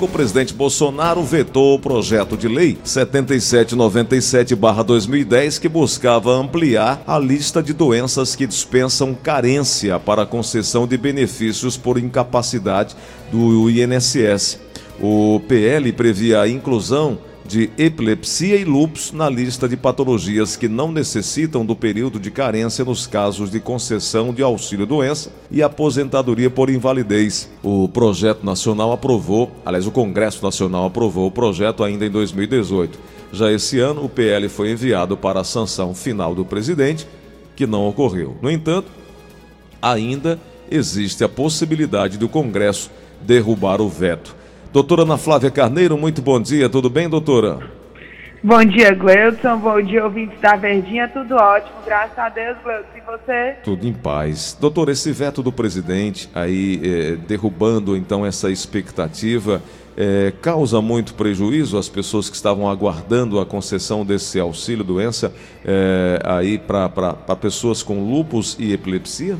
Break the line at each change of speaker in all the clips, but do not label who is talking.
O presidente Bolsonaro vetou o projeto de lei 7797-2010 que buscava ampliar a lista de doenças que dispensam carência para concessão de benefícios por incapacidade do INSS. O PL previa a inclusão de epilepsia e lúpus na lista de patologias que não necessitam do período de carência nos casos de concessão de auxílio-doença e aposentadoria por invalidez. O projeto nacional aprovou, aliás, o Congresso Nacional aprovou o projeto ainda em 2018. Já esse ano, o PL foi enviado para a sanção final do presidente, que não ocorreu. No entanto, ainda existe a possibilidade do Congresso derrubar o veto. Doutora Ana Flávia Carneiro, muito bom dia, tudo bem, doutora?
Bom dia, Gleudson. Bom dia, ouvintes da Verdinha. Tudo ótimo, graças a Deus, Gleudson. E você?
Tudo em paz. Doutor, esse veto do presidente aí eh, derrubando então essa expectativa eh, causa muito prejuízo às pessoas que estavam aguardando a concessão desse auxílio doença eh, aí para pessoas com lupus e epilepsia?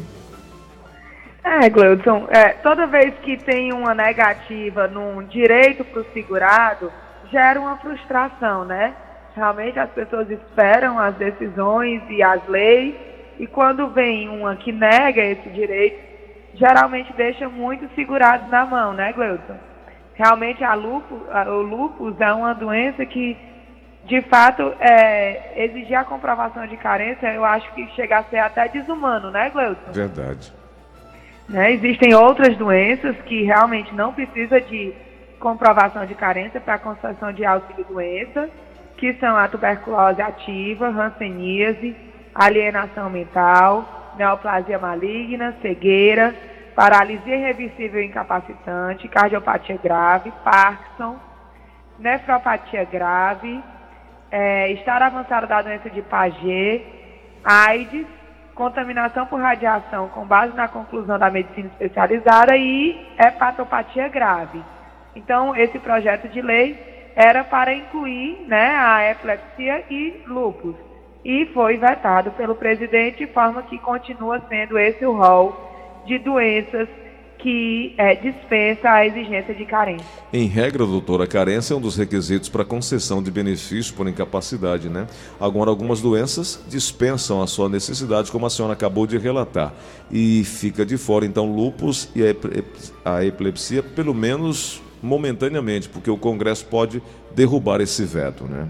É, Gleudson, é, toda vez que tem uma negativa num direito para o segurado, gera uma frustração, né? Realmente as pessoas esperam as decisões e as leis, e quando vem uma que nega esse direito, geralmente deixa muitos segurados na mão, né, Gleudson? Realmente a lupus, a, o lupus é uma doença que, de fato, é, exigir a comprovação de carência, eu acho que chega a ser até desumano, né, Gleudson?
Verdade.
Né? Existem outras doenças que realmente não precisa de comprovação de carência para concessão de auxílio-doença, que são a tuberculose ativa, hanseníase, alienação mental, neoplasia maligna, cegueira, paralisia irreversível incapacitante, cardiopatia grave, Parkinson, nefropatia grave, é, estar avançado da doença de Paget, AIDS, contaminação por radiação com base na conclusão da medicina especializada e hepatopatia grave. Então, esse projeto de lei era para incluir né, a epilepsia e lúpus. E foi vetado pelo presidente, de forma que continua sendo esse o rol de doenças que é, dispensa a exigência de carência.
Em regra, doutora, a carência é um dos requisitos para concessão de benefício por incapacidade, né? Agora, algumas doenças dispensam a sua necessidade, como a senhora acabou de relatar, e fica de fora, então, lupus e a epilepsia, pelo menos momentaneamente, porque o Congresso pode derrubar esse veto, né?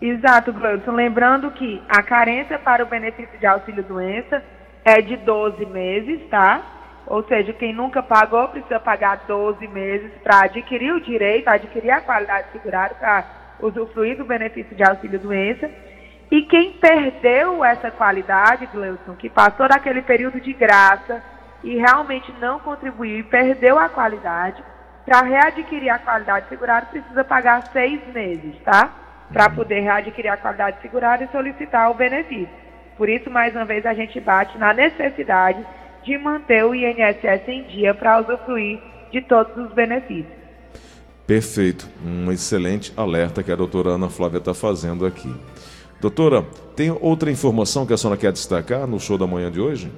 Exato, Gleudson. Lembrando que a carência para o benefício de auxílio-doença é de 12 meses, tá? Ou seja, quem nunca pagou precisa pagar 12 meses para adquirir o direito, adquirir a qualidade segurada para usufruir do benefício de auxílio-doença. E quem perdeu essa qualidade, Gleuson, que passou daquele período de graça e realmente não contribuiu e perdeu a qualidade, para readquirir a qualidade segurada precisa pagar seis meses, tá? Para poder readquirir a qualidade segurada e solicitar o benefício. Por isso, mais uma vez, a gente bate na necessidade de manter o INSS em dia para usufruir de todos os benefícios.
Perfeito, um excelente alerta que a doutora Ana Flávia está fazendo aqui. Doutora, tem outra informação que a senhora quer destacar no show da manhã de hoje?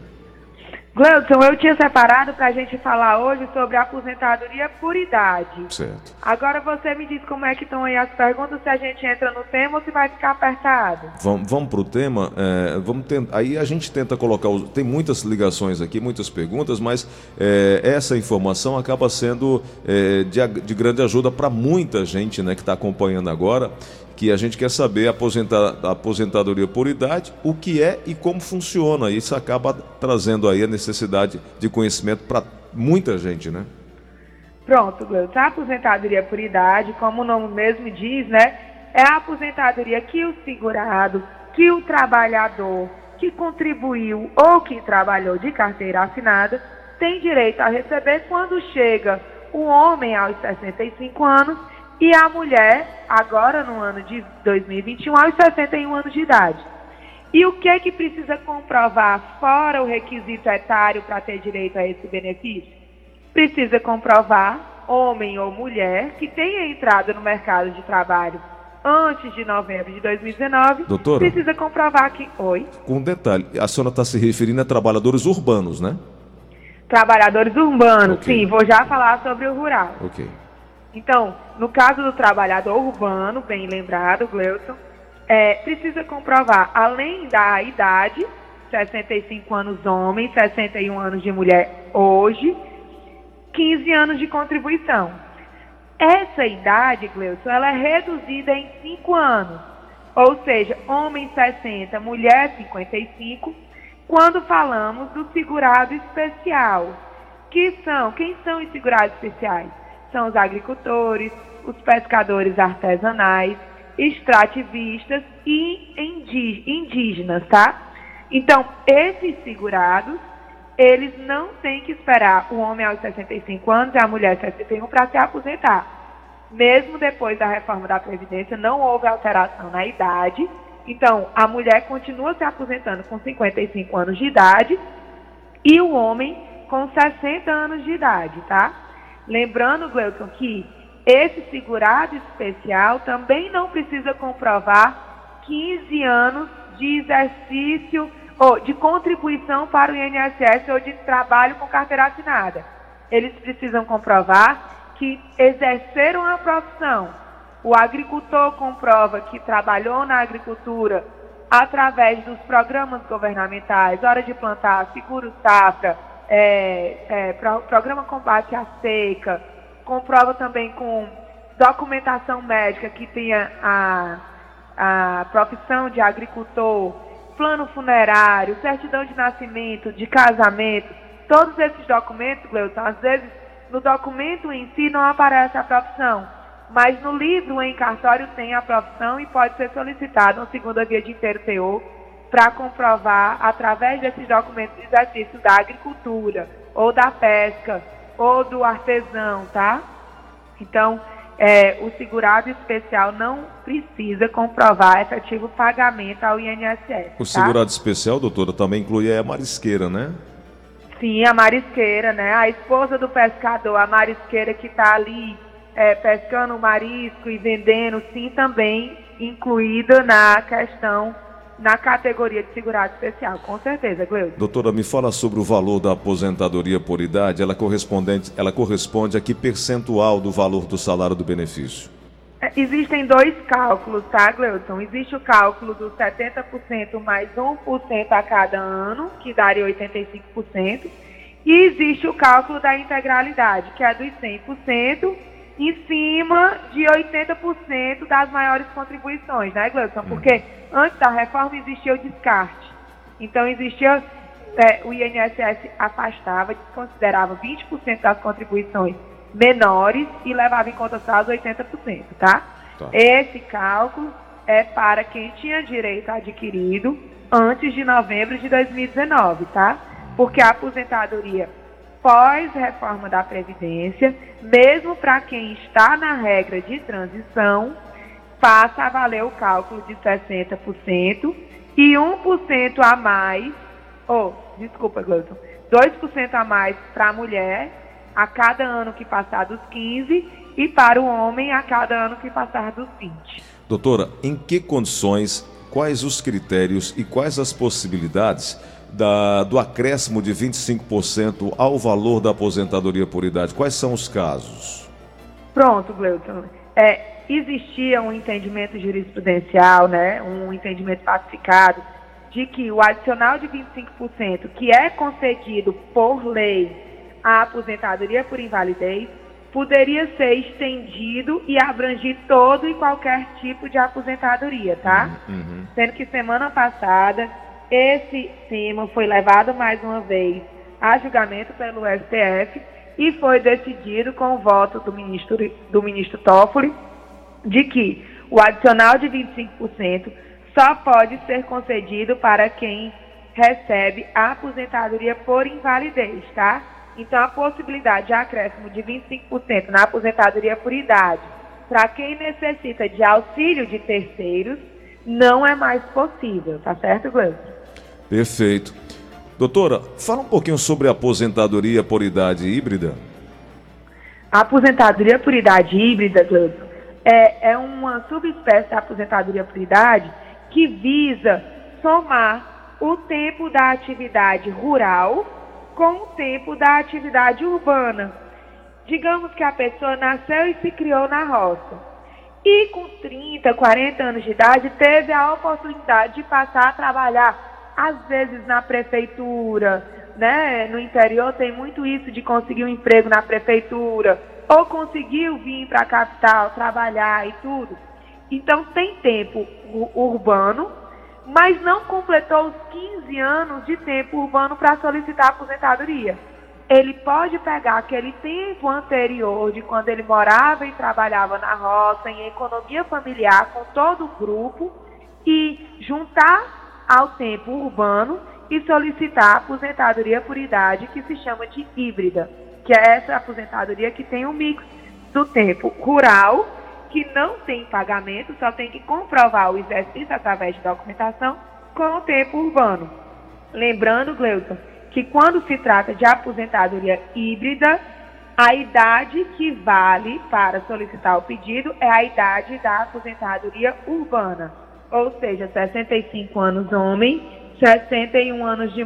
Gleudson, eu tinha separado para a gente falar hoje sobre a aposentadoria por idade.
Certo.
Agora você me diz como é que estão aí as perguntas, se a gente entra no tema ou se vai ficar apertado.
Vamos, vamos para o tema. É, vamos tentar, aí a gente tenta colocar. Os, tem muitas ligações aqui, muitas perguntas, mas é, essa informação acaba sendo é, de, de grande ajuda para muita gente né, que está acompanhando agora que a gente quer saber aposentar, aposentadoria por idade, o que é e como funciona. Isso acaba trazendo aí a necessidade de conhecimento para muita gente, né?
Pronto, Gleuton. A aposentadoria por idade, como o nome mesmo diz, né? É a aposentadoria que o segurado, que o trabalhador que contribuiu ou que trabalhou de carteira assinada tem direito a receber quando chega o homem aos 65 anos e a mulher, agora no ano de 2021, aos 61 anos de idade. E o que é que precisa comprovar fora o requisito etário para ter direito a esse benefício? Precisa comprovar, homem ou mulher, que tenha entrado no mercado de trabalho antes de novembro de 2019.
Doutora?
Precisa comprovar que. Oi?
Com um detalhe, a senhora está se referindo a trabalhadores urbanos, né?
Trabalhadores urbanos, okay. sim, vou já falar sobre o rural.
Ok.
Então, no caso do trabalhador urbano, bem lembrado, Gleuton, é, precisa comprovar, além da idade, 65 anos homem, 61 anos de mulher hoje, 15 anos de contribuição. Essa idade, Gleuton, ela é reduzida em 5 anos. Ou seja, homem 60, mulher 55, quando falamos do segurado especial. Que são, quem são os segurados especiais? São os agricultores, os pescadores artesanais, extrativistas e indígenas, tá? Então, esses segurados, eles não têm que esperar o homem aos 65 anos e a mulher 61 para se aposentar. Mesmo depois da reforma da Previdência, não houve alteração na idade. Então, a mulher continua se aposentando com 55 anos de idade e o homem com 60 anos de idade, tá? Lembrando, Gleuton, que esse segurado especial também não precisa comprovar 15 anos de exercício ou de contribuição para o INSS ou de trabalho com carteira assinada. Eles precisam comprovar que exerceram a profissão. O agricultor comprova que trabalhou na agricultura através dos programas governamentais, hora de plantar, seguro safra, é, é, pro, programa combate à seca, comprova também com documentação médica que tenha a, a profissão de agricultor, plano funerário, certidão de nascimento, de casamento, todos esses documentos, Gleuton, às vezes no documento em si não aparece a profissão, mas no livro em cartório tem a profissão e pode ser solicitado uma segunda via de inteiro teor para comprovar através desses documentos de exercício da agricultura ou da pesca ou do artesão, tá? Então, é, o segurado especial não precisa comprovar efetivo pagamento ao INSS.
O tá? segurado especial, doutora, também inclui a marisqueira, né?
Sim, a marisqueira, né? A esposa do pescador, a marisqueira que está ali é, pescando o marisco e vendendo, sim, também incluída na questão na categoria de segurado especial, com certeza, Gleudo.
Doutora, me fala sobre o valor da aposentadoria por idade. Ela, correspondente, ela corresponde a que percentual do valor do salário do benefício?
É, existem dois cálculos, tá, Gleuton? Existe o cálculo dos 70% mais 1% a cada ano, que daria 85%. E existe o cálculo da integralidade, que é dos 100% em cima de 80% das maiores contribuições, né, Gleuton? Uhum. Porque antes da reforma existia o descarte. Então existia, é, o INSS afastava, desconsiderava 20% das contribuições menores e levava em conta só os 80%, tá? tá? Esse cálculo é para quem tinha direito adquirido antes de novembro de 2019, tá? Porque a aposentadoria pós-reforma da Previdência, mesmo para quem está na regra de transição, passa a valer o cálculo de 60% e 1% a mais, ou, oh, desculpa, Gleuton, 2% a mais para a mulher a cada ano que passar dos 15 e para o homem a cada ano que passar dos 20.
Doutora, em que condições, quais os critérios e quais as possibilidades da, do acréscimo de 25% ao valor da aposentadoria por idade. Quais são os casos?
Pronto, Gleuton. É, existia um entendimento jurisprudencial, né, um entendimento pacificado, de que o adicional de 25%, que é concedido por lei à aposentadoria por invalidez, poderia ser estendido e abrangir todo e qualquer tipo de aposentadoria, tá? Uhum. Sendo que semana passada esse tema foi levado mais uma vez a julgamento pelo STF e foi decidido com o voto do ministro, do ministro Toffoli de que o adicional de 25% só pode ser concedido para quem recebe a aposentadoria por invalidez, tá? Então, a possibilidade de acréscimo de 25% na aposentadoria por idade para quem necessita de auxílio de terceiros não é mais possível, tá certo, Gleison?
Perfeito. Doutora, fala um pouquinho sobre a aposentadoria por idade híbrida.
A aposentadoria por idade híbrida, Gleison, é, é uma subespécie da aposentadoria por idade que visa somar o tempo da atividade rural com o tempo da atividade urbana. digamos que a pessoa nasceu e se criou na roça. E com 30, 40 anos de idade, teve a oportunidade de passar a trabalhar, às vezes na prefeitura, né? No interior tem muito isso de conseguir um emprego na prefeitura, ou conseguiu vir para a capital trabalhar e tudo. Então tem tempo urbano, mas não completou os 15 anos de tempo urbano para solicitar aposentadoria. Ele pode pegar aquele tempo anterior de quando ele morava e trabalhava na roça, em economia familiar, com todo o grupo, e juntar ao tempo urbano e solicitar aposentadoria por idade, que se chama de híbrida, que é essa aposentadoria que tem um mix do tempo rural que não tem pagamento, só tem que comprovar o exercício através de documentação com o tempo urbano. Lembrando, Gleuton, que quando se trata de aposentadoria híbrida, a idade que vale para solicitar o pedido é a idade da aposentadoria urbana, ou seja, 65 anos homem, 61 anos de,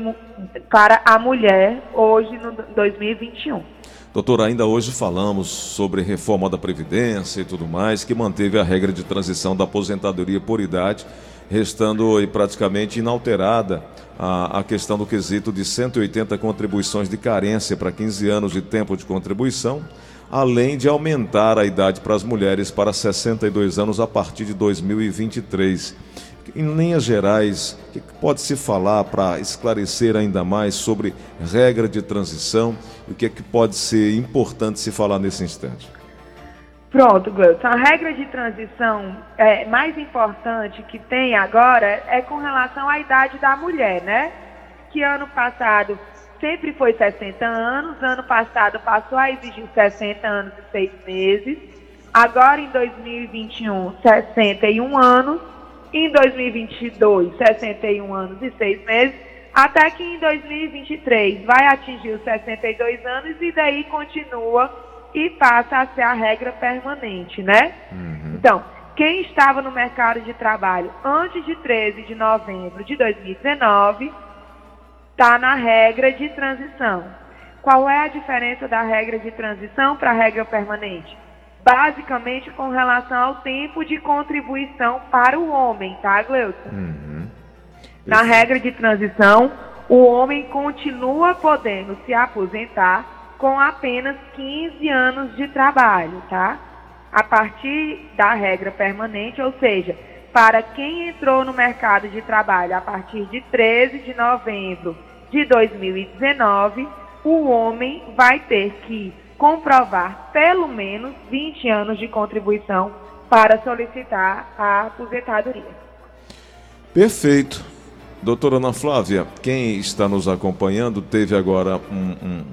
para a mulher, hoje no 2021.
Doutor, ainda hoje falamos sobre reforma da Previdência e tudo mais, que manteve a regra de transição da aposentadoria por idade, restando praticamente inalterada a, a questão do quesito de 180 contribuições de carência para 15 anos de tempo de contribuição, além de aumentar a idade para as mulheres para 62 anos a partir de 2023 em linhas gerais, o que pode se falar para esclarecer ainda mais sobre regra de transição e o que, é que pode ser importante se falar nesse instante?
Pronto, Gleuton. A regra de transição é, mais importante que tem agora é com relação à idade da mulher, né? Que ano passado sempre foi 60 anos, ano passado passou a exigir 60 anos e 6 meses, agora em 2021, 61 anos em 2022, 61 anos e 6 meses, até que em 2023 vai atingir os 62 anos e daí continua e passa a ser a regra permanente, né? Uhum. Então, quem estava no mercado de trabalho antes de 13 de novembro de 2019 está na regra de transição. Qual é a diferença da regra de transição para a regra permanente? basicamente com relação ao tempo de contribuição para o homem, tá, Gleuton? Uhum. Na regra de transição, o homem continua podendo se aposentar com apenas 15 anos de trabalho, tá? A partir da regra permanente, ou seja, para quem entrou no mercado de trabalho a partir de 13 de novembro de 2019, o homem vai ter que comprovar pelo menos 20 anos de contribuição para solicitar a aposentadoria.
Perfeito. Doutora Ana Flávia, quem está nos acompanhando teve agora um, um,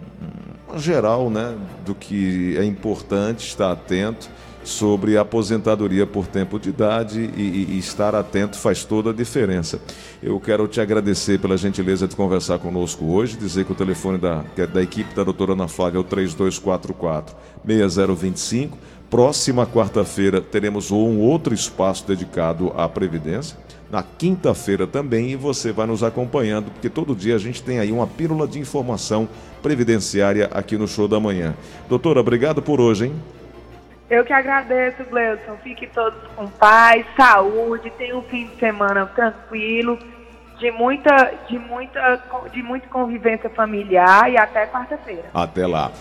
um geral né, do que é importante estar atento sobre aposentadoria por tempo de idade e, e, estar atento faz toda a diferença. Eu quero te agradecer pela gentileza de conversar conosco hoje, dizer que o telefone da, é da equipe da doutora Ana Flávia é o 3244 6025. Próxima quarta-feira teremos um outro espaço dedicado à Previdência. Na quinta-feira também, e você vai nos acompanhando, porque todo dia a gente tem aí uma pílula de informação previdenciária aqui no Show da Manhã. Doutora, obrigado por hoje, hein?
Eu que agradeço, Gleudson. Fiquem todos com paz, saúde, tenham um fim de semana tranquilo, de muita, de muita, de muita convivência familiar e até quarta-feira.
Até lá.